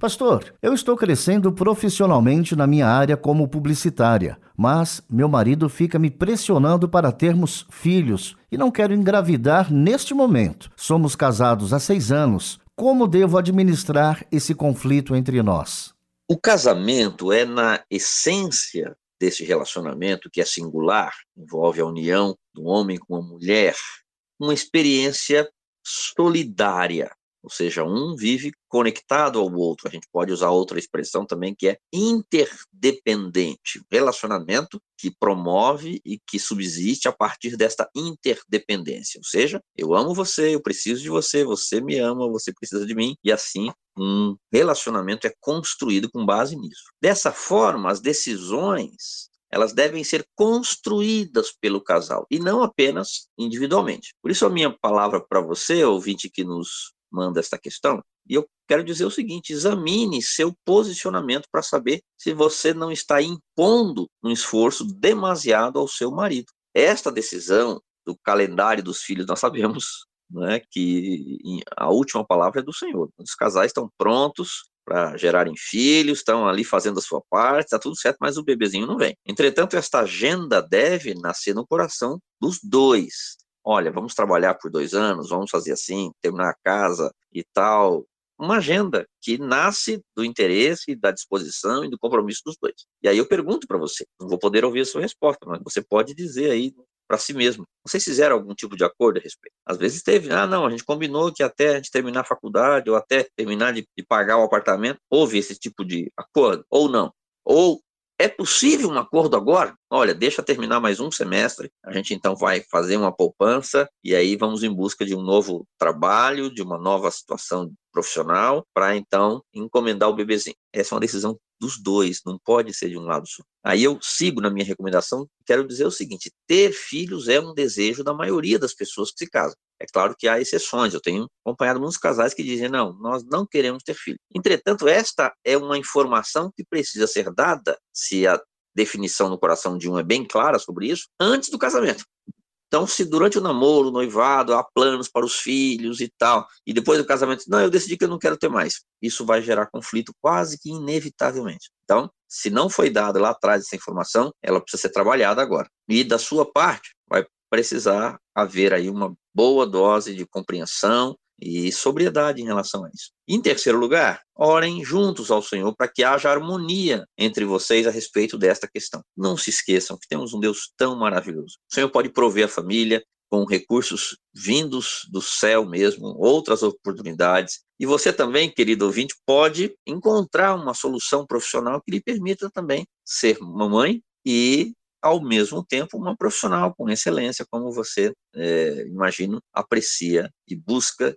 Pastor, eu estou crescendo profissionalmente na minha área como publicitária, mas meu marido fica me pressionando para termos filhos e não quero engravidar neste momento. Somos casados há seis anos. Como devo administrar esse conflito entre nós? O casamento é, na essência desse relacionamento, que é singular, envolve a união do homem com a mulher, uma experiência solidária ou seja, um vive conectado ao outro. A gente pode usar outra expressão também que é interdependente, relacionamento que promove e que subsiste a partir desta interdependência. Ou seja, eu amo você, eu preciso de você, você me ama, você precisa de mim e assim um relacionamento é construído com base nisso. Dessa forma, as decisões elas devem ser construídas pelo casal e não apenas individualmente. Por isso a minha palavra para você, ouvinte que nos manda esta questão. E eu quero dizer o seguinte: examine seu posicionamento para saber se você não está impondo um esforço demasiado ao seu marido. Esta decisão do calendário dos filhos, nós sabemos né, que a última palavra é do Senhor. Os casais estão prontos para gerarem filhos, estão ali fazendo a sua parte, está tudo certo, mas o bebezinho não vem. Entretanto, esta agenda deve nascer no coração dos dois olha, vamos trabalhar por dois anos, vamos fazer assim, terminar a casa e tal. Uma agenda que nasce do interesse, da disposição e do compromisso dos dois. E aí eu pergunto para você, não vou poder ouvir a sua resposta, mas você pode dizer aí para si mesmo. Vocês fizeram algum tipo de acordo a respeito? Às vezes teve, ah, não, a gente combinou que até a gente terminar a faculdade ou até terminar de, de pagar o apartamento, houve esse tipo de acordo ou não. Ou é possível um acordo agora? Olha, deixa terminar mais um semestre, a gente então vai fazer uma poupança e aí vamos em busca de um novo trabalho, de uma nova situação profissional, para então encomendar o bebezinho. Essa é uma decisão dos dois, não pode ser de um lado só. Aí eu sigo na minha recomendação, quero dizer o seguinte: ter filhos é um desejo da maioria das pessoas que se casam. É claro que há exceções. Eu tenho acompanhado muitos casais que dizem: não, nós não queremos ter filho. Entretanto, esta é uma informação que precisa ser dada, se a definição no coração de um é bem clara sobre isso, antes do casamento. Então, se durante o namoro, o noivado, há planos para os filhos e tal, e depois do casamento, não, eu decidi que eu não quero ter mais, isso vai gerar conflito quase que inevitavelmente. Então, se não foi dada lá atrás essa informação, ela precisa ser trabalhada agora. E da sua parte, vai precisar haver aí uma boa dose de compreensão e sobriedade em relação a isso. Em terceiro lugar, orem juntos ao Senhor para que haja harmonia entre vocês a respeito desta questão. Não se esqueçam que temos um Deus tão maravilhoso. O Senhor pode prover a família com recursos vindos do céu mesmo, outras oportunidades. E você também, querido ouvinte, pode encontrar uma solução profissional que lhe permita também ser mamãe e ao mesmo tempo uma profissional com excelência, como você, é, imagino, aprecia e busca